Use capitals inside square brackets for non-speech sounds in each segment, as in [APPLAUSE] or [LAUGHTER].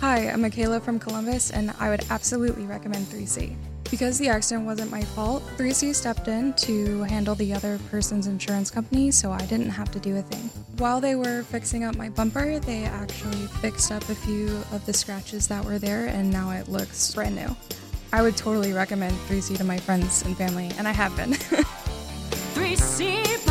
Hi, I'm Michaela from Columbus, and I would absolutely recommend 3C. Because the accident wasn't my fault, 3C stepped in to handle the other person's insurance company, so I didn't have to do a thing. While they were fixing up my bumper, they actually fixed up a few of the scratches that were there, and now it looks brand new. I would totally recommend 3C to my friends and family, and I have been. [LAUGHS] 3C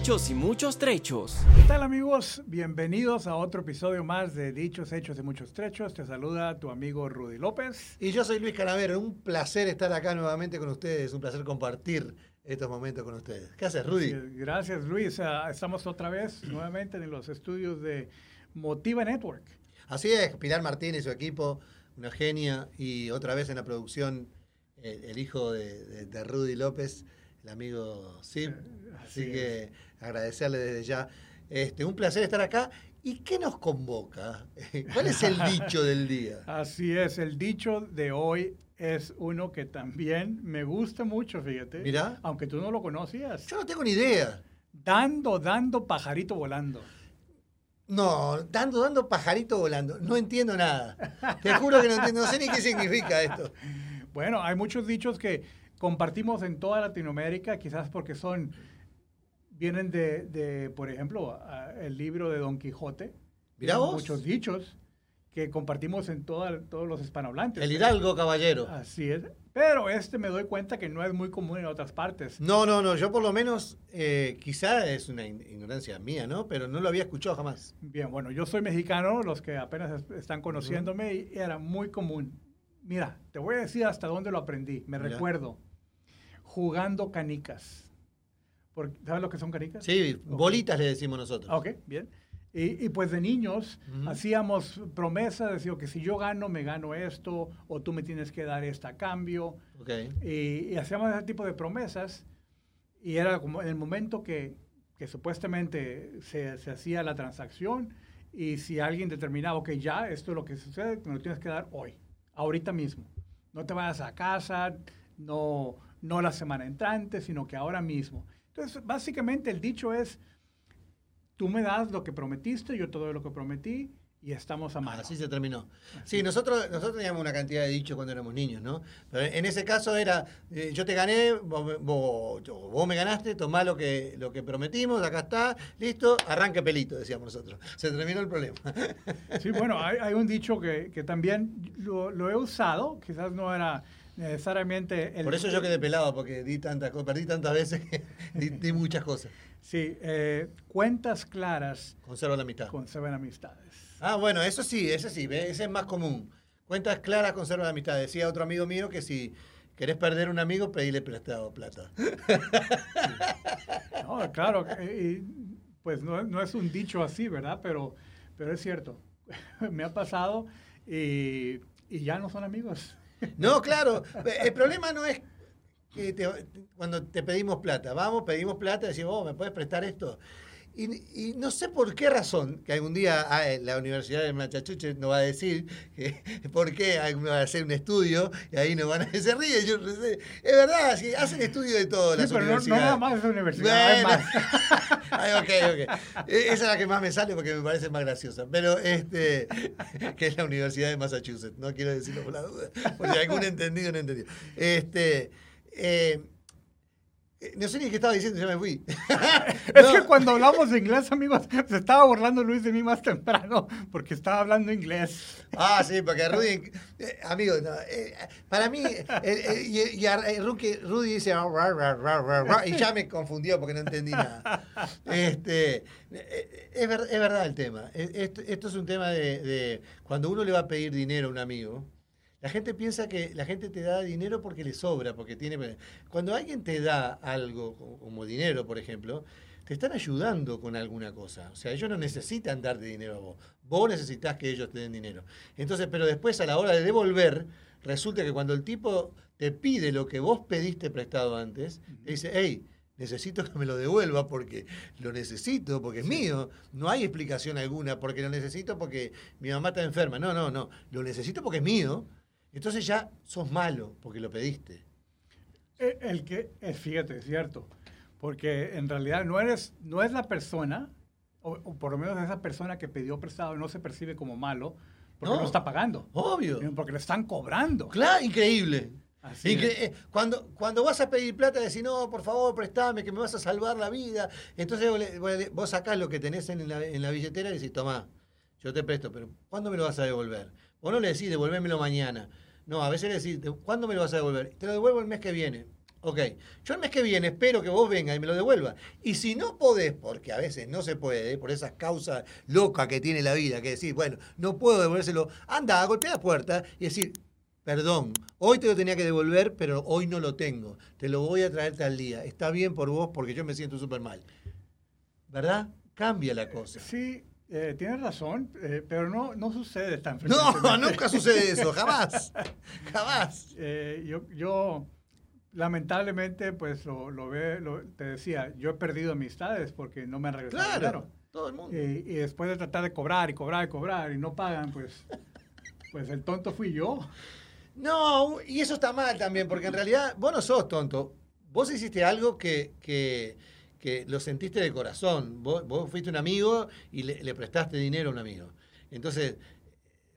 hechos y muchos trechos. ¿Qué tal amigos? Bienvenidos a otro episodio más de Dichos, Hechos y Muchos Trechos. Te saluda tu amigo Rudy López. Y yo soy Luis Canavero, un placer estar acá nuevamente con ustedes, un placer compartir estos momentos con ustedes. ¿Qué haces, Rudy? Gracias Luis. Ah, Estamos otra vez nuevamente en los estudios de Motiva Network. Así es, Pilar Martínez y su equipo, una genia, y otra vez en la producción el, el hijo de, de- de Rudy López, el amigo Sim. Así, así que agradecerle desde ya. Este, un placer estar acá. ¿Y qué nos convoca? [LAUGHS] ¿Cuál es el dicho del día? [LAUGHS] Así es, el dicho de hoy es uno que también me gusta mucho, fíjate. Mira. Aunque tú no lo conocías. Yo no tengo ni idea. Dando, dando, pajarito volando. No, dando, dando pajarito volando. No entiendo nada. Te juro que no entiendo. No sé ni qué significa esto. [LAUGHS] Bueno, hay muchos dichos que compartimos en toda Latinoamérica, quizás porque son, vienen de, de, por ejemplo, a- el libro de Don Quijote. Mirá vos. Muchos dichos que compartimos en toda- todos los hispanohablantes. El hidalgo caballero. Así es. Pero este me doy cuenta que no es muy común en otras partes. No, no, no. Yo por lo menos, eh, quizá es una ignorancia mía, ¿no? Pero no lo había escuchado jamás. Bien, bueno, yo soy mexicano, los que apenas es- están conociéndome, y era muy común. Mira, te voy a decir hasta dónde lo aprendí. Me Mira. recuerdo jugando canicas. Porque, ¿Sabes lo que son canicas? Sí, Ok. bolitas le decimos nosotros. Ok, bien. Y, y pues de niños Ujú. hacíamos promesas, decía que si yo gano, me gano esto, o tú me tienes que dar esta a cambio. Ok. Y, y hacíamos ese tipo de promesas. Y era como en el momento que, que supuestamente se, se hacía la transacción. Y si alguien determinaba, ok, ya, esto es lo que sucede, me lo tienes que dar hoy, ahorita mismo. No te vayas a casa, no, no la semana entrante, sino que ahora mismo. Entonces, básicamente el dicho es, tú me das lo que prometiste, yo te doy lo que prometí y estamos a mano. Así se terminó. Sí, nosotros, nosotros teníamos una cantidad de dichos cuando éramos niños, ¿no? Pero en ese caso era, eh, yo te gané, vos, me- vos- yo- vos me ganaste, tomá lo que, lo que prometimos, acá está, listo, arranque pelito, decíamos nosotros. Se terminó el problema. Sí, bueno, hay, hay un dicho que, que también lo, lo he usado, quizás no era necesariamente el... Por eso yo quedé pelado, porque di tantas cosas, perdí tantas veces que [LAUGHS] di, di muchas cosas. Sí, eh, cuentas claras Conservo la amistad. conservan amistades. Ah, bueno, eso sí, ese sí, ese es más común. Cuentas claras conservan la amistad. Decía otro amigo mío que si querés perder un amigo, pedile prestado plata. [LAUGHS] No, claro, y, pues no, no es un dicho así, ¿verdad? Pero, pero es cierto, [LAUGHS] me ha pasado y, y ya no son amigos. No, claro. El problema no es que te- cuando te pedimos plata. Vamos, pedimos plata, decimos, vos, ¿me puedes prestar esto? Y, y no sé por qué razón, que algún día ah, eh, la Universidad de Machachuche nos va a decir que, [LAUGHS] por qué va a hacer un estudio y ahí nos van a [LAUGHS] se ríe. Yo, es verdad, hacen estudio de todo Sí, las pero no, no universidades. nada más es universidad, Bueno. más. [LAUGHS] Ay. E- Esa es la que más me sale porque me parece más graciosa. Pero este, que es la Universidad de Massachusetts. No quiero decirlo por la duda. Porque algún entendido no entendió. Este, Eh, No sé ni qué estaba diciendo, ya me fui. [LAUGHS] Es No. que cuando hablamos de inglés, amigos, se estaba burlando Luis de mí más temprano porque estaba hablando inglés. Ah, sí, porque Rudy, eh, amigo, no, eh, para mí, eh, eh, y, y a- eh, Rudy, dice, "Ah, ra, ra, ra, ra, ra", y ya me confundió porque no entendí nada. Este, eh, es, ver- es verdad el tema. Eh, Esto, esto es un tema de, de cuando uno le va a pedir dinero a un amigo. La gente piensa que la gente te da dinero porque le sobra, porque tiene... Cuando alguien te da algo, como- dinero, por ejemplo, te están ayudando con alguna cosa. O sea, ellos no necesitan darte dinero a vos. Vos necesitas que ellos te den dinero. Entonces, pero después a la hora de devolver, resulta que cuando el tipo te pide lo que vos pediste prestado antes, te dice, hey, necesito que me lo devuelva porque lo necesito, porque es mío. No hay explicación alguna, porque lo necesito porque mi mamá está enferma. No, no, no. Lo necesito porque es mío. Entonces ya sos malo porque lo pediste. Eh, El que, eh, fíjate, es cierto, porque en realidad no eres, no es la persona, o, o por lo menos esa persona que pidió prestado no se percibe como malo porque no, No. está pagando, Obvio. sino porque le están cobrando. Claro, increíble. Así Incre- es. eh, cuando, cuando vas a pedir plata, decís, no, por favor, prestame, que me vas a salvar la vida. Entonces vos sacás lo que tenés en la, en la billetera y decís, tomá, yo te presto, pero ¿cuándo me lo vas a devolver? Vos no le decís, devolvémelo mañana. No, a veces le decís, "¿De- ¿cuándo me lo vas a devolver? Te lo devuelvo el mes que viene. Ok, yo el mes que viene espero que vos vengas y me lo devuelvas. Y si no podés, porque a veces no se puede, por esas causas locas que tiene la vida, que decir, bueno, no puedo devolvérselo, anda, golpea la puerta y decir, perdón, hoy te lo tenía que devolver, pero hoy no lo tengo. Te lo voy a traer tal día. Está bien por vos porque yo me siento súper mal. ¿Verdad? Cambia la cosa. Sí, eh, tienes razón, eh, pero no, no sucede tan No, frecuentemente. [LAUGHS] nunca sucede eso, [LAUGHS] jamás. Jamás. Eh, yo, yo, lamentablemente, pues lo, lo ve, lo- te decía, yo he perdido amistades porque no me han regresado Claro, dinero. todo el mundo. Y, y después de tratar de cobrar y cobrar y cobrar y no pagan, pues, pues el tonto fui yo. No, y eso está mal también, porque en realidad vos no sos tonto. Vos hiciste algo que, que, que lo sentiste de corazón. Vos, fuiste un amigo y le, prestaste dinero a un amigo. Entonces,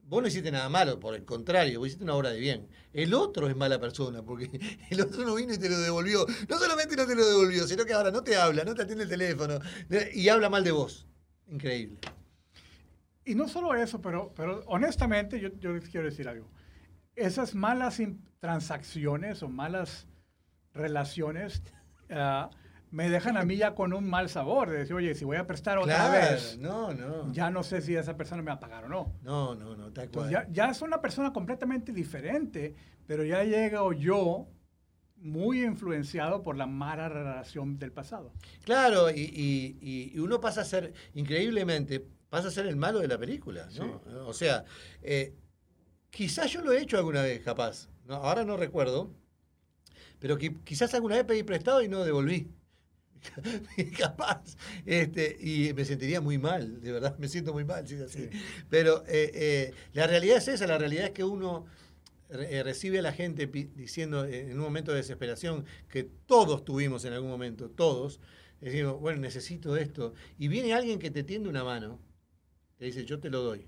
vos no hiciste nada malo, por el contrario, vos hiciste una obra de bien. El otro es mala persona, porque [LAUGHS] el otro no vino y te lo devolvió. No solamente no te lo devolvió, sino que ahora no te habla, no te atiende el teléfono y habla mal de vos. Increíble. Y no solo eso, pero, pero honestamente yo, les quiero decir algo. Esas malas transacciones o malas relaciones ah, me dejan a mí ya con un mal sabor. De decir, oye, si voy a prestar otra Claro, vez, no, no. ya no sé si esa persona me va a pagar o no. No, no, no, tal cual. Entonces ya, ya es una persona completamente diferente, pero ya llego yo muy influenciado por la mala relación del pasado. Claro, y, y- uno pasa a ser, increíblemente, pasa a ser el malo de la película, ¿no? O sea, eh, quizás yo lo he hecho alguna vez, capaz. ¿no? Ahora no recuerdo, pero qui- quizás alguna vez pedí prestado y no devolví. [LAUGHS] capaz. Este, y me sentiría muy mal, de verdad, me siento muy mal si es así. Pero eh, eh, la realidad es esa, la realidad es que uno re- eh, recibe a la gente diciendo en un momento de desesperación que todos tuvimos en algún momento, todos, decimos, bueno, necesito esto. Y viene alguien que te tiende una mano, te dice, yo te lo doy,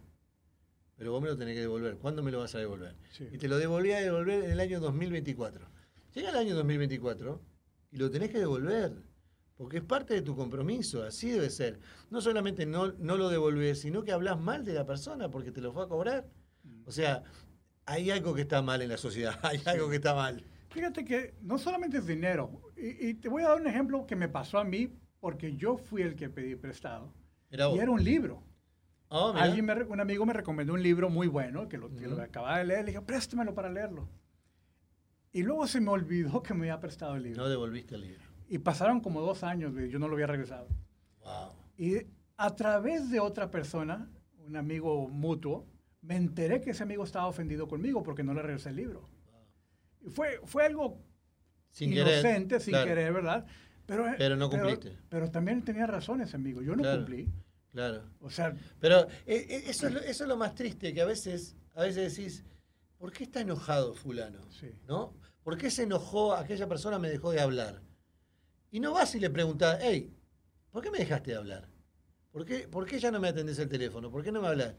pero vos me lo tenés que devolver. ¿Cuándo me lo vas a devolver? Sí. Y te lo devolví a devolver en el año 2024. Llega el año 2024 y lo tenés que devolver. Porque es parte de tu compromiso, así debe ser. No solamente no, no lo devolvés, sino que hablas mal de la persona porque te lo fue a cobrar. O sea, hay algo que está mal en la sociedad, [LAUGHS] hay algo que está mal. Fíjate que no solamente es dinero, y, y te voy a dar un ejemplo que me pasó a mí porque yo fui el que pedí prestado. Era. Y era un libro. Oh, mirá. Alguien me un amigo me recomendó un libro muy bueno que lo, que lo acababa de leer. Le dije, préstamelo para leerlo. Y luego se me olvidó que me había prestado el libro. No devolviste el libro. Y pasaron como dos años y yo no lo había regresado. Wow. Y a través de otra persona, un amigo mutuo, me enteré que ese amigo estaba ofendido conmigo porque no le regresé el libro. Y fue, fue algo Sin querer. inocente, sin claro, querer, ¿verdad? Pero, Pero no cumpliste. Pero, también tenía razón ese amigo. Yo no Claro. cumplí. Claro. O sea, Pero eh, eh, eso, es lo, eso es lo más triste, que a veces, a veces decís, ¿por qué está enojado fulano? Sí. ¿No? ¿Por qué se enojó aquella persona me dejó de hablar? Y no vas y le preguntas, hey, ¿por qué me dejaste de hablar? ¿Por qué, ¿Por qué ya no me atendés el teléfono? ¿Por qué no me hablas?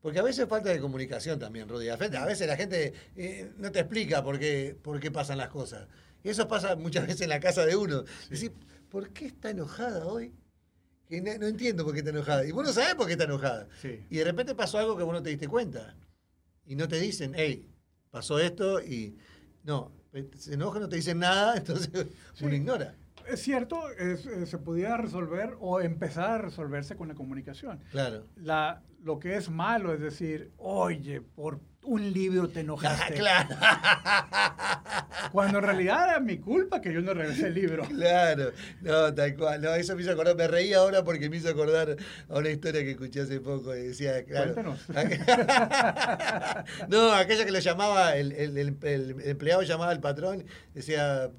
Porque a veces falta de comunicación también, Rudy. A veces la gente eh, no te explica por qué, por qué pasan las cosas. Eso pasa muchas veces en la casa de uno. Decís, ¿por qué está enojada hoy? Que no, no entiendo por qué está enojada. Y vos no sabés por qué está enojada. Sí. Y de repente pasó algo que vos no te diste cuenta. Y no te dicen, hey, pasó esto y. No, se enoja, no te dicen nada, [LAUGHS] entonces uno ignora. Es cierto, es- eh, se pudiera resolver o empezar a resolverse con la comunicación. Claro. La, lo que es malo es decir, oye, por un libro te enojaste. [LAUGHS] claro. Cuando en realidad era mi culpa que yo no regresé el libro. Claro, no, tal cual. No, eso me hizo acordar, me reí ahora porque me hizo acordar a una historia que escuché hace poco. y decía, claro. Cuéntanos. [LAUGHS] no, aquella que lo llamaba, el, el- el- el empleado llamaba al patrón, decía,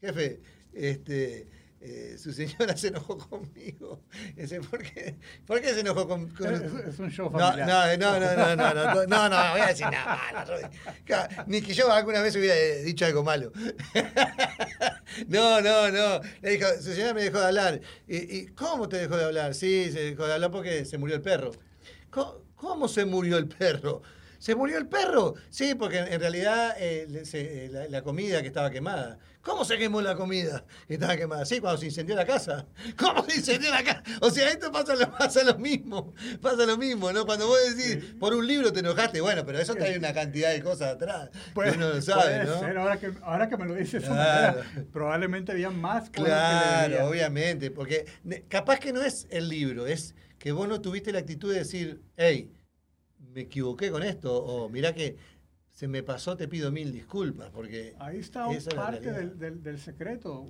jefe, este. Eh, su señora se enojó conmigo. [LAUGHS] Dice, ¿por qué, ¿por qué se enojó con, con- Es, es un show no, familiar. no, no, no, no, no, no, no, no, no voy a decir nada malo. Claro, Ni que yo alguna vez hubiera dicho algo malo. [LAUGHS] No, no, no. Le dijo, su señora me dejó de hablar. ¿Y, y cómo te dejó de hablar? Sí, se dejó de hablar porque se murió el perro. ¿Cómo, cómo se murió el perro? ¿Se murió el perro? Sí, porque en realidad eh, se- eh, la, la comida que estaba quemada. ¿Cómo se quemó la comida que estaba quemada? Sí, cuando se incendió la casa. [LAUGHS] ¿Cómo se incendió la casa? O sea, esto pasa lo, pasa lo mismo. [LAUGHS] Pasa lo mismo, ¿no? Cuando vos decís, por un libro te enojaste, bueno, pero eso trae una cantidad de cosas atrás. Que uno lo sabe, ¿no? ser, ahora, que, ahora que me lo dices Claro. manera, probablemente había más cosas Claro, obviamente, porque capaz que no es el libro, es que vos no tuviste la actitud de decir, hey, me equivoqué con esto, o mirá que se me pasó, te pido mil disculpas, porque Ahí está parte del, del- del secreto.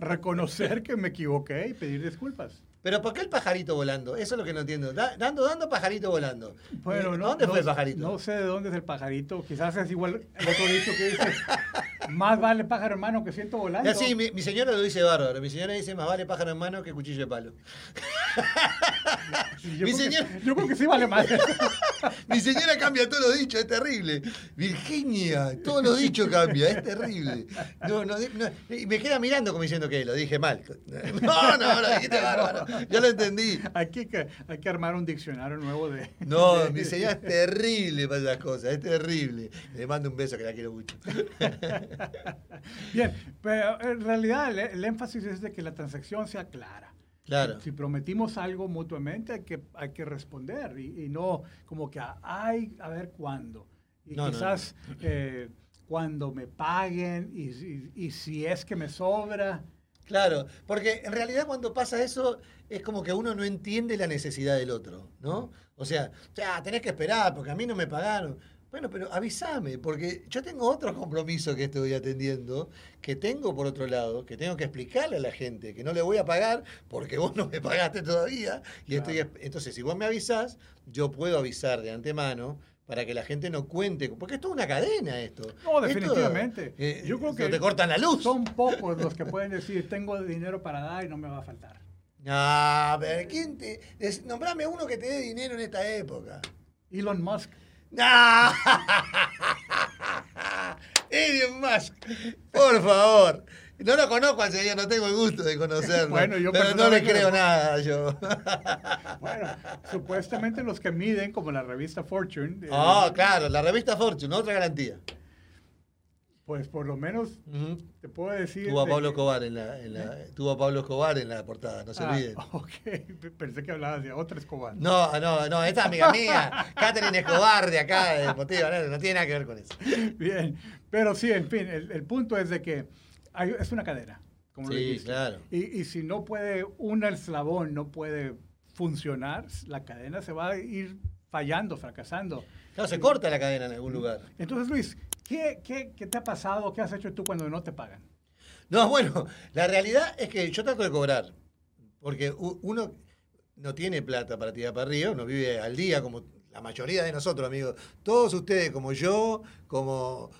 Reconocer que me equivoqué y pedir disculpas. Pero ¿por qué el pajarito volando? Eso es lo que no entiendo. Da- dando, dando, pajarito volando. Bueno, Eh, no, ¿Dónde no- fue el pajarito? No sé de dónde es el pajarito. Quizás es igual el otro dicho que dice, más vale pájaro hermano que ciento volando. Ya, sí, mi, mi señora lo dice bárbaro. Mi señora dice, más vale pájaro en mano que cuchillo de palo. Yo, mi creo que, señor- yo creo que sí vale más. [LAUGHS] Mi señora cambia todos los dichos, es terrible. Virginia, todos los dichos cambia, es terrible. No, no, no, y me queda mirando como diciendo que lo dije mal. [LAUGHS] No, no, lo dijiste bárbaro. [LAUGHS] Ya lo entendí. hay, que, hay que armar un diccionario nuevo de... No, de- mi señora es terrible para esas cosas, es terrible. Le mando un beso que la quiero mucho. [LAUGHS] Bien, pero en realidad el, el énfasis es de que la transacción sea clara. Claro. Si prometimos algo mutuamente, hay que, hay que responder y, y no como que, ay, a ver cuándo. Y No, no, quizás eh, cuando me paguen y, si- y si es que me sobra. Claro, porque en realidad cuando pasa eso es como que uno no entiende la necesidad del otro, ¿no? O sea, ya tenés que esperar porque a mí no me pagaron. Bueno, pero avísame, porque yo tengo otro compromiso que estoy atendiendo, que tengo por otro lado, que tengo que explicarle a la gente que no le voy a pagar porque vos no me pagaste todavía. Y estoy, entonces, si vos me avisás, yo puedo avisar de antemano para que la gente no cuente, porque es toda una cadena esto. No, Esto, definitivamente. eh, Yo creo no que te cortan la luz. Son pocos los que pueden decir, tengo dinero para dar y no me va a faltar. No, [LAUGHS] pero ¿quién te.? des- Nombrame uno que te dé dinero en esta época. Elon Musk. ¡No! [LAUGHS] Elon Musk, por favor. No lo conozco al señor, no tengo el gusto de conocerlo. [LAUGHS] Bueno, yo pero no le creo nada yo. [LAUGHS] Bueno, supuestamente los que miden, como la revista Fortune, eh, Ah, claro, la revista Fortune, otra garantía. pues por lo menos te puedo decir... Tuvo a Pablo Escobar en la, en la- tuvo a Pablo Escobar en la portada, no se Ah, olviden. [LAUGHS] ok, pensé que hablabas de otra Escobar. No, no, no, esta amiga mía, Catherine Escobar de acá, de Motiva, no, no tiene nada que ver con eso. Bien, pero sí, en fin, el, el punto es de que hay- es una cadena, como lo Sí, dijiste. claro. Y, y si no puede, un eslabón no puede funcionar, la cadena se va a ir fallando, fracasando. No, se corta la cadena en algún lugar. Entonces, Luis, ¿qué, qué, qué te ha pasado? ¿Qué has hecho tú cuando no te pagan? No, [LAUGHS] bueno, la realidad es que yo trato de cobrar, porque uno no tiene plata para tirar para arriba, uno vive al día como la mayoría de nosotros, amigos. Todos ustedes, como yo, como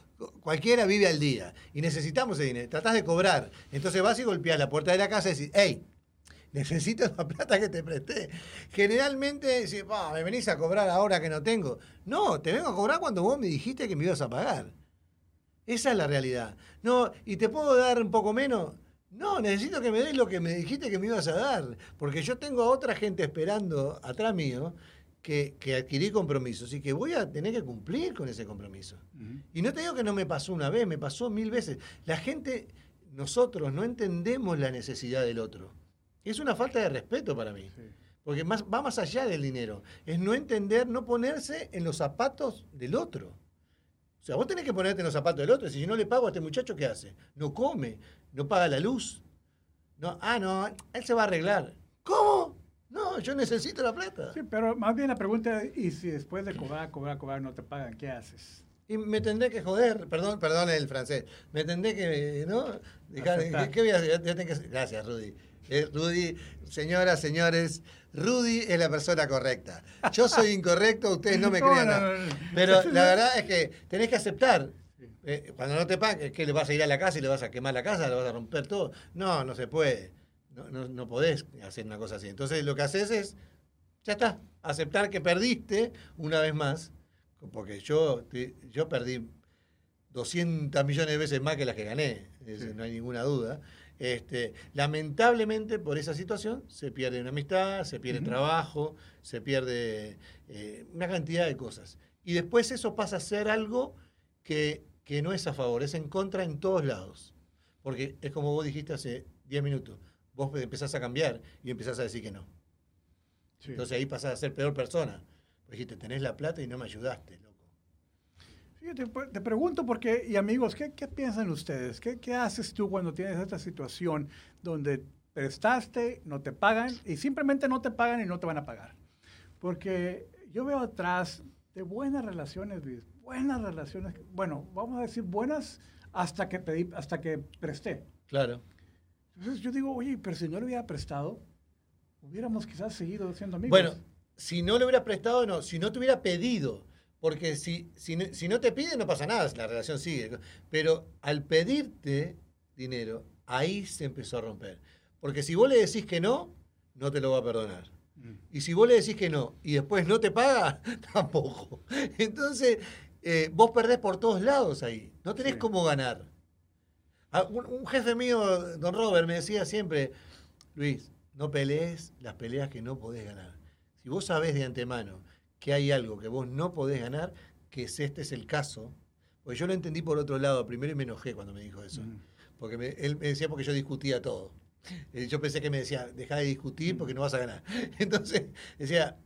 cualquiera, vive al día. Y necesitamos ese dinero, tratás de cobrar. Entonces vas y golpeás la puerta de la casa y decís, hey, necesito [LAUGHS] la plata que te presté. Generalmente decís, "Pa, me venís a cobrar ahora que no tengo. No, te vengo a cobrar cuando vos me dijiste que me ibas a pagar. Esa es la realidad. No, ¿y te puedo dar un poco menos? No, necesito que me des lo que me dijiste que me ibas a dar. Porque yo tengo a otra gente esperando atrás mío que, que adquirí compromisos y que voy a tener que cumplir con ese compromiso. Y no te digo que no me pasó una vez, me pasó mil veces. La gente nosotros no entendemos la necesidad del otro. Es una falta de respeto para mí. Sí. Porque más, va más allá del dinero. Es no entender, no ponerse en los zapatos del otro. O sea, vos tenés que ponerte en los zapatos del otro. Si yo no le pago a este muchacho, ¿qué hace? No come, no paga la luz. No, ah, no, él se va a arreglar. ¿Cómo? No, yo necesito la plata. Sí, pero más bien la pregunta es, ¿y si después de cobrar, cobrar, cobrar no te pagan, qué haces? Y me tendré que joder, perdón, perdón el francés. Me tendré que, ¿no? Dejar-. ¿qué, voy a hacer? Yo tengo que- Gracias, Rudy. Eh, Rudy, señoras, señores, Rudy es la persona correcta. Yo soy incorrecto, ustedes no me [LAUGHS] crean no, nada. no, no. Pero [LAUGHS] la verdad es que tenés que aceptar. Eh, cuando no te pagan, ¿qué le vas a ir a la casa y le vas a quemar la casa? ¿Le vas a romper todo? No, no se puede. No, no, no podés hacer una cosa así. Entonces lo que haces es, ya está, aceptar que perdiste una vez más. Porque yo, te- yo perdí 200 millones de veces más que las que gané, Sí. no hay ninguna duda. Este, lamentablemente, por esa situación, se pierde una amistad, se pierde trabajo, se pierde eh, una cantidad de cosas. Y después eso pasa a ser algo que, que no es a favor, es en contra en todos lados. Porque es como vos dijiste hace 10 minutos, vos empezás a cambiar y empezás a decir que no. Sí. Entonces ahí pasás a ser peor persona. Pues dijiste, tenés la plata y no me ayudaste, loco. Fíjate, pues, te pregunto porque, y amigos, ¿qué, qué piensan ustedes? ¿Qué, ¿Qué haces tú cuando tienes esta situación donde prestaste, no te pagan y simplemente no te pagan y no te van a pagar? Porque yo veo atrás de buenas relaciones, Luis, buenas relaciones, bueno, vamos a decir buenas hasta que pedí, hasta que presté. Claro. Entonces yo digo, oye, pero si no le hubiera prestado, hubiéramos quizás seguido siendo amigos. Bueno, si no le hubiera prestado, no. Si no te hubiera pedido, porque si, si, no, si no te pide, no pasa nada, la relación sigue. Pero al pedirte dinero, ahí se empezó a romper. Porque si vos le decís que no, no te lo va a perdonar. Mm. Y si vos le decís que no y después no te paga, [LAUGHS] tampoco. Entonces, eh, vos perdés por todos lados ahí. No tenés Sí. cómo ganar. Ah, Un, un jefe mío, don Robert, me decía siempre, Luis, no pelees las peleas que no podés ganar. Si vos sabés de antemano que hay algo que vos no podés ganar, que es- este es el caso, porque yo lo entendí por otro lado primero y me enojé cuando me dijo eso. Mm. Porque me- él me decía porque yo discutía todo. Eh, Yo pensé que me decía, deja de discutir porque no vas a ganar. [LAUGHS] Entonces, decía,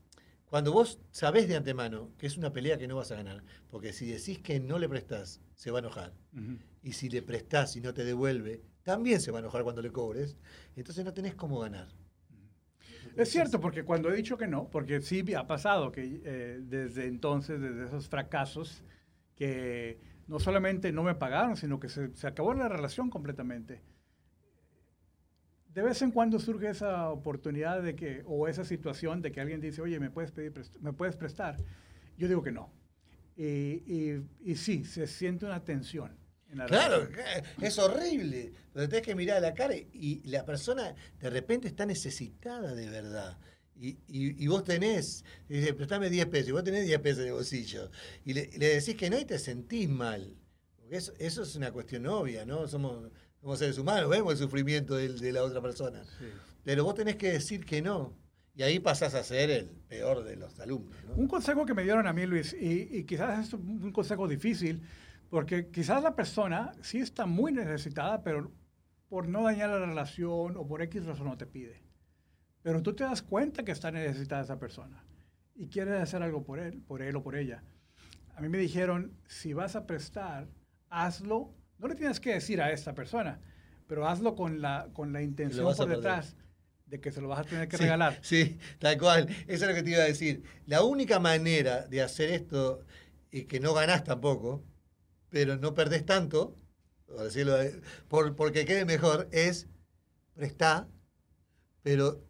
cuando vos sabés de antemano que es una pelea que no vas a ganar, porque si decís que no le prestás, se va a enojar. Y si le prestás y no te devuelve, también se va a enojar cuando le cobres. Entonces no tenés cómo ganar. Es cierto, porque cuando he dicho que no, porque sí ha pasado que eh, desde entonces, desde esos fracasos, que no solamente no me pagaron, sino que se, se acabó la relación completamente. De vez en cuando surge esa oportunidad de que, o esa situación de que alguien dice, oye, ¿me puedes, pedir ¿me puedes prestar? Yo digo que no. Y, y, y sí, se siente una tensión. En la Claro, es horrible. Donde tenés que mirar a la cara y la persona de repente está necesitada de verdad. Y, y- y vos tenés, y dice, prestame 10 pesos, y vos tenés 10 pesos de bolsillo. Y le, le decís que no y te sentís mal. Porque eso, eso es una cuestión obvia, ¿no? Somos, somos seres humanos, vemos el sufrimiento del- de, la otra persona. Sí. Pero vos tenés que decir que no. Y ahí pasás a ser el peor de los alumnos. ¿no? Un consejo que me dieron a mí, Luis, y, y quizás es un consejo difícil, porque quizás la persona sí está muy necesitada, pero por no dañar la relación o por X razón no te pide. Pero tú te das cuenta que está necesitada esa persona y quieres hacer algo por él, por él o por ella. A mí me dijeron, si vas a prestar, hazlo, no le tienes que decir a esta persona, pero hazlo con la, con la intención por detrás de que se lo vas a tener que Sí, regalar. Sí, tal cual. Eso es lo que te iba a decir. La única manera de hacer esto y que no ganás tampoco, pero no perdés tanto, por decirlo, de- por, porque quede mejor, es prestar, pero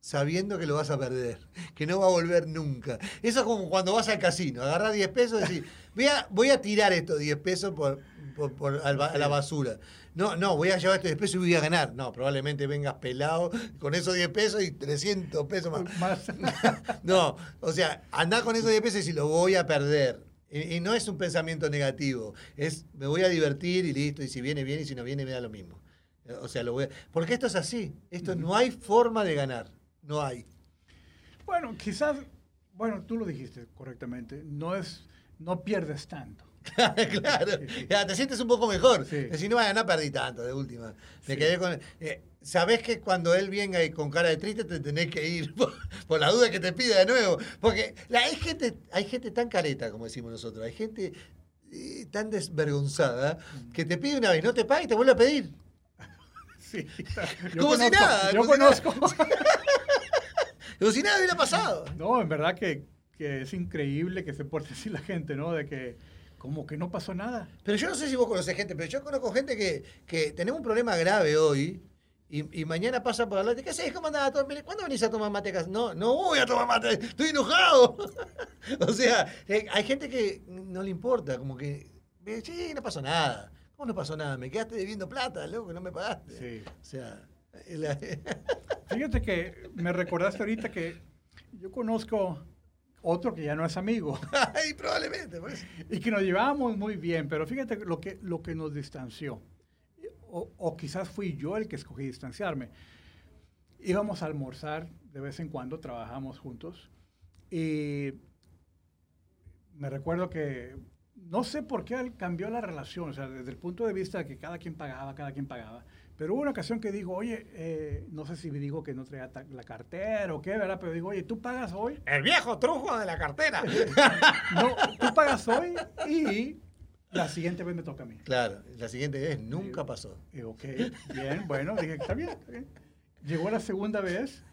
sabiendo que lo vas a perder, que no va a volver nunca. Eso es como cuando vas al casino, agarrás 10 pesos y decís, voy a, voy a tirar estos 10 pesos por, por- a la basura. No, no, voy a llevar estos 10 pesos y voy a ganar. No, probablemente vengas pelado con esos 10 pesos y 300 pesos más. Más- [LAUGHS] No, o sea, andá con esos 10 pesos y si lo voy a perder. Y, no es un pensamiento negativo, es me voy a divertir y listo, y si viene, viene, y si no viene, me da lo mismo. Eh, O sea, lo voy a- Porque esto es así, esto no hay forma de ganar, no hay. Bueno, quizás, bueno, tú lo dijiste correctamente, no es, no pierdes tanto. [LAUGHS] claro, ya, te sientes un poco mejor. Sí. Decís, no, no perdí tanto de última. Me quedé con. eh, Sabés que cuando él venga y con cara de triste te tenés que ir [LAUGHS] por, por la duda que te pida de nuevo. Porque la- hay, gente, hay gente tan careta, como decimos nosotros. Hay gente eh, tan desvergonzada que te pide una vez, no te paga y te vuelve a pedir. [LAUGHS] Sí. [LAUGHS] Como si conozco- nada, Yo como si nada. conozco. Como si nada hubiera pasado. No, en verdad que, que es increíble que se porte así la gente, ¿no? De que como que no pasó nada. Pero yo no sé si vos conocés gente, pero yo conozco gente que, que tenemos un problema grave hoy y, y mañana pasa por lado. ¿Qué haces? ¿Cómo andás? ¿Cuándo venís a tomar mate? No, no voy a tomar mate, estoy enojado. [LAUGHS] o sea, eh, hay gente que no le importa, como que, eh, sí, no pasó nada. ¿Cómo no pasó nada? Me quedaste debiendo plata, loco, no me pagaste. Sí. O sea, [LAUGHS] la- [LAUGHS] Fíjate que me recordaste ahorita que yo conozco otro que ya no es amigo Ay, probablemente, pues. y que nos llevábamos muy bien, pero fíjate lo que, lo que nos distanció. O, o quizás fui yo el que escogí distanciarme. Íbamos a almorzar de vez en cuando, trabajamos juntos y me recuerdo que no sé por qué cambió la relación, o sea, desde el punto de vista de que cada quien pagaba, cada quien pagaba. Pero hubo una ocasión que digo, oye, eh, no sé si me digo que no traía la cartera o qué, ¿verdad? Pero digo, oye, ¿tú pagas hoy? El viejo trujo de la cartera. [LAUGHS] No, tú pagas hoy y la siguiente vez me toca a mí. claro, la siguiente vez nunca pasó. Y, ok, bien, bueno, dije, está bien, está bien. Llegó la segunda vez,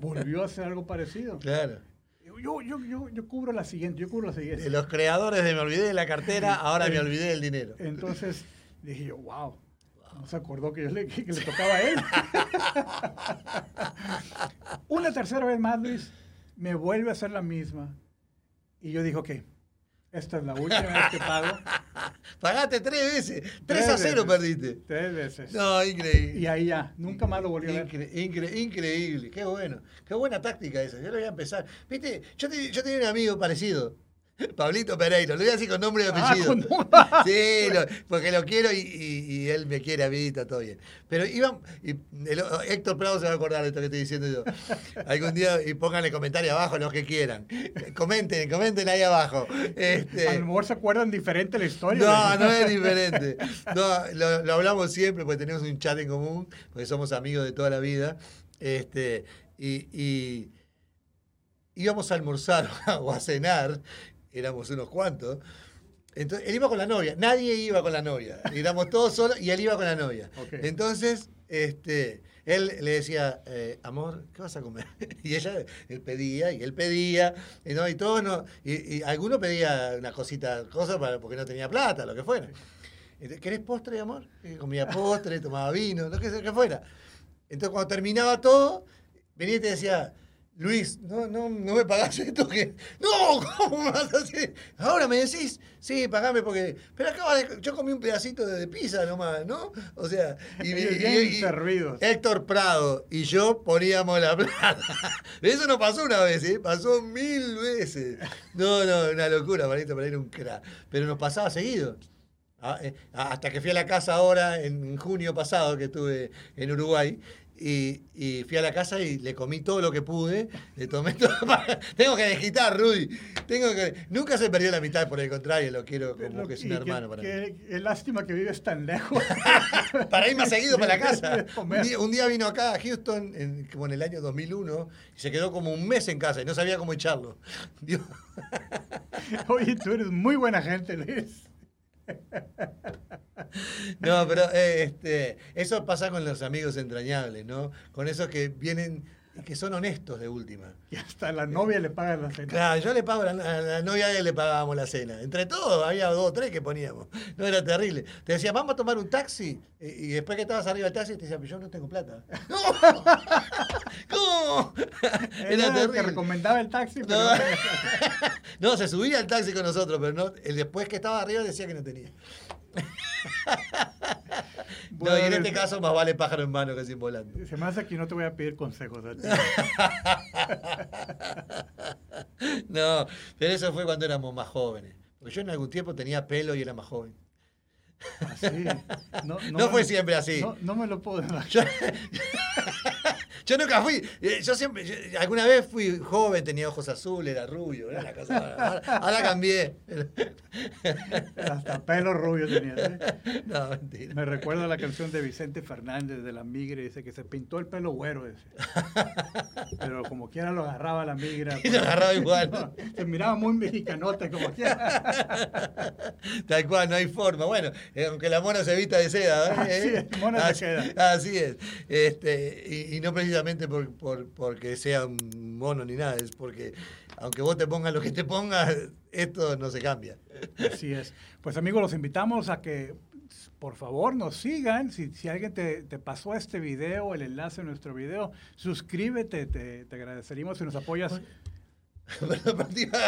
volvió a hacer algo parecido. Claro. Yo, yo, yo, yo, cubro la siguiente, yo cubro la siguiente. Los creadores de Me Olvidé de la Cartera, ahora me olvidé del dinero. Entonces dije yo, wow, no se acordó que, yo le, que le tocaba a él. [LAUGHS] Una tercera vez más, Luis, me vuelve a hacer la misma. Y yo dije, ok, esta es la última vez que pago. Pagaste tres veces. Tres a cero perdiste. Tres veces. No, increíble. Y ahí ya, nunca más lo volví a ver. Incre- incre- increíble, qué bueno. Qué buena táctica esa. Yo lo voy a empezar. Viste, yo, te- yo tenía un amigo parecido. [LAUGHS] Pablito Pereiro, lo voy a decir con nombre y Ah, apellido. [LAUGHS] sí, lo- porque lo quiero y, y- y él me quiere a mí, está todo bien. Pero iban, y el- Héctor Prado se va a acordar de esto que estoy diciendo yo. [LAUGHS] Algún día, y pónganle comentarios abajo los que quieran. Comenten, comenten ahí abajo. Este, A lo mejor se acuerdan diferente la historia. no, no es diferente. No, lo, lo hablamos siempre porque tenemos un chat en común, porque somos amigos de toda la vida. Este, y, y íbamos a almorzar o a cenar, éramos unos cuantos. Entonces, él iba con la novia, nadie iba con la novia. [LAUGHS] Éramos todos solos y él iba con la novia. Entonces, este, él le decía, eh, amor, ¿qué vas a comer? [LAUGHS] Y ella, él pedía, y él pedía, y, no, y todos no, y, y alguno pedía una cosita, cosa para, porque no tenía plata, lo que fuera. Entonces, ¿Querés postre, amor? Y comía postre, tomaba vino, lo que, sea que fuera. Entonces, cuando terminaba todo, venía y te decía, Luis, no, no, no me pagás esto que. ¡No! ¿Cómo vas a hacer? Ahora me decís, sí, pagame porque. Pero acaba de. Yo comí un pedacito de pizza nomás, ¿no? O sea. Y, [LAUGHS] y-. Héctor Prado y yo poníamos la plata. [LAUGHS] Eso no pasó una vez, ¿eh? Pasó mil veces. No, no, una locura, Marito, para ir un crack. Pero nos pasaba seguido. Ah, eh, Hasta que fui a la casa ahora, en junio pasado, que estuve en Uruguay. Y, y fui a la casa y le comí todo lo que pude. Le tomé [LAUGHS] todo. para- Tengo que desquitar, Rudy. Tengo que... Nunca se perdió la mitad, por el contrario, lo quiero como Pero- que es un hermano qué- para mí. qué- lástima que vives tan lejos. [LAUGHS] para ir más seguido para la casa. Un día, un día vino acá a Houston, en, como en el año 2001, y se quedó como un mes en casa y no sabía cómo echarlo. [LAUGHS] Dios. Oye, tú eres muy buena gente, Luis. [LAUGHS] No, pero eh, este, eso pasa con los amigos entrañables, ¿no? Con esos que vienen y que son honestos de última. [LAUGHS] Y hasta la novia le paga la cena. Claro, yo le pago a la, a la novia de él le pagábamos la cena. Entre todos, había dos o tres que poníamos. No era terrible. Te decía, vamos a tomar un taxi. Y, después que estabas arriba del taxi, te decía, pero yo no tengo plata. [LAUGHS] ¡No! [LAUGHS] ¿Cómo? Era Era el que terrible. recomendaba el taxi, pero No. se subía al taxi con nosotros, pero no, el después que estaba arriba decía que no tenía. [LAUGHS] No, y en este caso más vale pájaro en mano que sin volante. Se me hace que no te voy a pedir consejos a ti. [LAUGHS] No, pero eso fue cuando éramos más jóvenes. Porque yo en algún tiempo tenía pelo y era más joven. Así. No, fue lo- siempre así. No, no me lo puedo imaginar. Yo, [LAUGHS] Yo nunca fui. eh, Yo siempre. yo- alguna vez fui joven, tenía ojos azules, era rubio. Era una cosa, ahora, ahora cambié. Hasta pelo rubio tenía. ¿sí? No, mentira. Me recuerda la canción de Vicente Fernández de la migra, dice que se pintó el pelo güero ese. Pero como quiera lo agarraba la migra. [LAUGHS] Y lo agarraba igual. [LAUGHS] No, se miraba muy mexicanote como quiera. Tal cual, no hay forma. Bueno, eh, aunque la mona se vista de seda. ¿eh? Así es, mona se así, queda. así es. Este, y, y no precisamente por, por- porque sea un mono ni nada, es porque aunque vos te pongas lo que te pongas, esto no se cambia. Así es. Pues amigos, los invitamos a que por favor nos sigan. Si, si alguien te, te pasó este video, el enlace a nuestro video, suscríbete, te, te agradeceríamos si nos apoyas. [LAUGHS] Pero,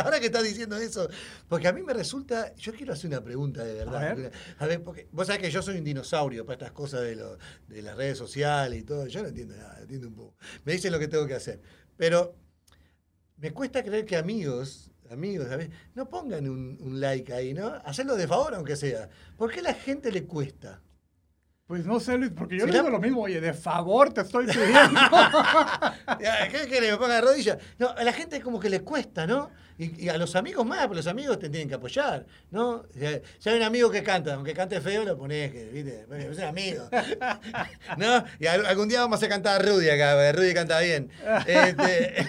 Ahora que estás diciendo eso, porque a mí me resulta, yo quiero hacer una pregunta de verdad. A ver. A ver, porque vos sabés que yo soy un dinosaurio para estas cosas de, lo- de las redes sociales y todo. Yo no entiendo nada, entiendo un poco. Me dicen lo que tengo que hacer. Pero me cuesta creer que amigos, amigos, ¿sabés? no pongan un, un like ahí, ¿no? Hacerlo de favor, aunque sea. ¿Por qué a la gente le cuesta? Pues no sé, Luis, porque yo le la- digo lo mismo, oye, de favor te estoy pidiendo. [LAUGHS] ¿Qué que me ponga de rodillas? No, a la gente como que le cuesta, ¿no? Y, y a los amigos más, porque los amigos te tienen que apoyar, ¿no? Si hay- un amigo que canta, aunque cante feo, lo pones, que, ¿viste? Es un amigo. [LAUGHS] ¿No? Y al- algún día vamos a cantar a Rudy acá, porque Rudy canta bien. Este,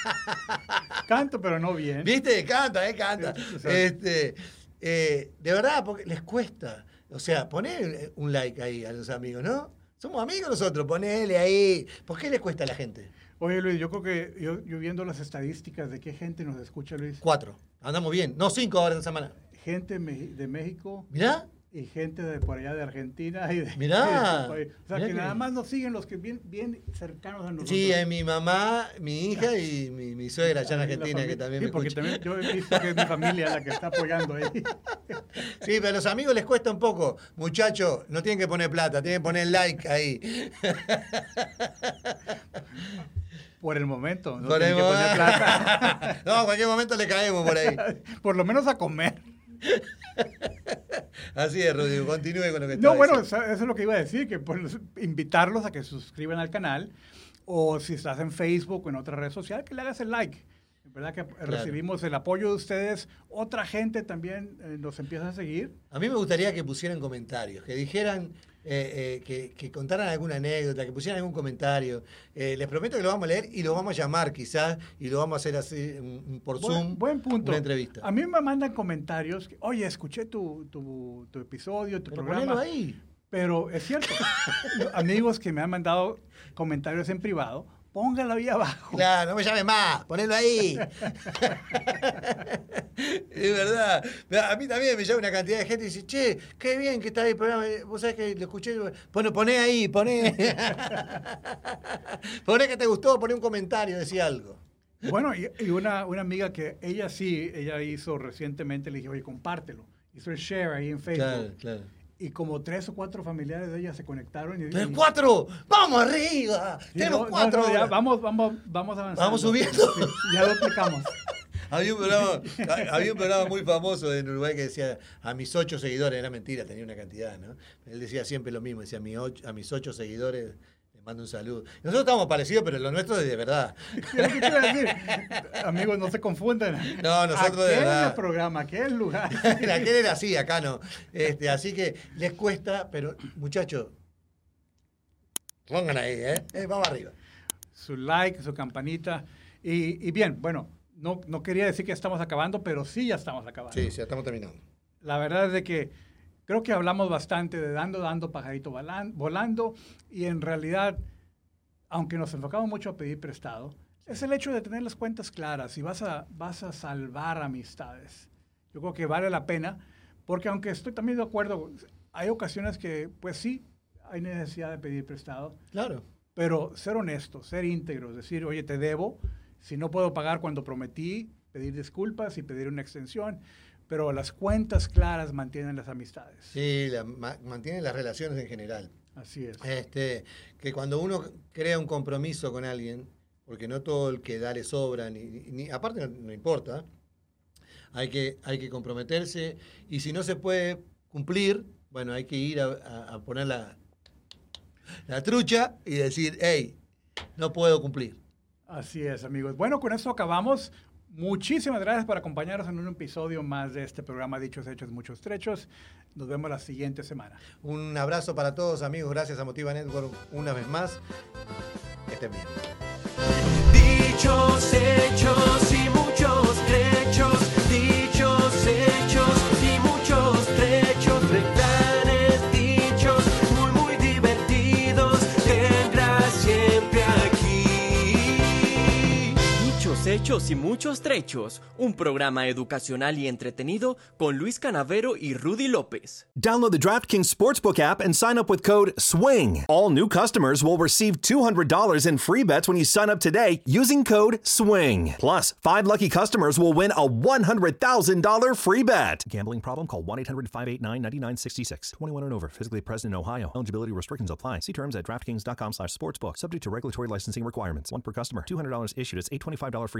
[LAUGHS] Canto, pero no bien. ¿Viste? Canta, ¿eh? Canta. Este, eh, de verdad, porque les cuesta. O sea, poner un like ahí a los amigos, ¿no? Somos amigos nosotros, ponele ahí. ¿Por qué les cuesta a la gente? Oye, Luis, yo creo que yo, yo viendo las estadísticas de qué gente nos escucha, Luis, Cuatro. Andamos bien. No, cinco ahora esta semana. gente de México Mirá. Y gente de por allá de Argentina y de, Mirá. [LAUGHS] y de. O sea, Mirá que que- nada más nos siguen los que bien, bien cercanos a nosotros. Sí, hay mi mamá, mi hija y mi, mi suegra allá en Argentina que también sí, me porque escucha. también yo he visto que es mi familia la que está apoyando ahí. [LAUGHS] Sí, pero a los amigos les cuesta un poco. Muchachos, no tienen que poner plata, tienen que poner like ahí. [LAUGHS] Por el momento. No Por el que poner plata. no, en cualquier momento le caemos por ahí. Por lo menos a comer. [LAUGHS] Así es, Rodrigo, continúe con lo que No, bueno, diciendo. eso es lo que iba a decir, que pues, invitarlos a que se suscriban al canal o si estás en Facebook o en otra red social, que le hagas el like. En verdad que recibimos el apoyo de ustedes. Otra gente también eh, nos empieza a seguir. A mí me gustaría que pusieran comentarios, que dijeran, eh, eh, que, que contaran alguna anécdota, que pusieran algún comentario. Eh, les prometo que lo vamos a leer y lo vamos a llamar quizás y lo vamos a hacer así un- por Buen, Zoom. buen punto. Una entrevista. A mí me mandan comentarios. que, Oye, escuché tu, tu, tu episodio, tu Pero programa. ahí. Pero es cierto. [LAUGHS] amigos que me han mandado comentarios en privado, póngalo ahí abajo. Claro, no me llame más, ponelo ahí. [LAUGHS] es verdad. A mí también me llama una cantidad de gente y dice, che, qué bien que está ahí el programa. Vos sabés que lo escuché. Bueno, poné ahí, poné. [LAUGHS] poné que te gustó, poné un comentario, decía algo. Bueno, y, y una, una amiga que ella sí, ella hizo recientemente, le dije, oye, compártelo. Hizo el share ahí en Facebook. claro. Y como tres o cuatro familiares de ella se conectaron. Y, ¡Tenemos y- cuatro! ¡Vamos arriba! Sí, ¡Tenemos no, cuatro! no, ya vamos, vamos, vamos avanzando. Vamos subiendo. Sí, ya lo explicamos. [LAUGHS] Había un, programa, había un programa muy famoso en Uruguay que decía a mis ocho seguidores, era mentira, tenía una cantidad, ¿no? Él decía siempre lo mismo, decía a, mi ocho- a mis ocho seguidores mando un saludo. Nosotros estamos parecidos, pero lo nuestro es de verdad. [LAUGHS] Amigos, no se confundan. No, nosotros de aquel verdad. programa, aquel lugar. En [LAUGHS] aquel era así, acá no. Este, así que les cuesta, pero muchachos, pongan ahí, ¿eh? Eh, Vamos arriba. su like, su campanita. Y, y bien, bueno, no, no quería decir que estamos acabando, pero sí ya estamos acabando. Sí, sí, estamos terminando. La verdad es de que creo que hablamos bastante de dando, dando, pajarito volando. Y en realidad, aunque nos enfocamos mucho a pedir prestado, es el hecho de tener las cuentas claras y vas a, vas a salvar amistades. Yo creo que vale la pena, porque aunque estoy también de acuerdo, hay ocasiones que, pues sí, hay necesidad de pedir prestado, Claro. pero ser honesto, ser íntegro, decir, oye, te debo, si no puedo pagar cuando prometí, pedir disculpas y pedir una extensión, pero las cuentas claras mantienen las amistades. Sí, la- ma- mantienen las relaciones en general. Así es. Este, que cuando uno crea un compromiso con alguien, porque no todo el que da le sobra, ni, ni- aparte no, no importa, hay que, hay que comprometerse y si no se puede cumplir, bueno, hay que ir a, a- a poner la, la trucha y decir, hey, no puedo cumplir. Así es, amigos. Bueno, con eso acabamos. Muchísimas gracias por acompañarnos en un episodio más de este programa Dichos Hechos, Muchos Trechos. Nos vemos la siguiente semana. Un abrazo para todos, amigos. Gracias a Motiva Network una vez más. Que estén bien. Dichos, hechos hechos y muchos trechos. Un programa educacional y entretenido con Luis Canavero y Rudy López. Download the DraftKings Sportsbook app and sign up with code SWING. All new customers will receive $200 in free bets when you sign up today using code SWING. Plus, five lucky customers will win a $100,000 free bet. Gambling problem? Call 1 800 589 9966. 21 and over, physically present in Ohio. Eligibility restrictions apply. See terms at DraftKings.com slash sportsbook. Subject to regulatory licensing requirements. One per customer. $200 issued as $825 free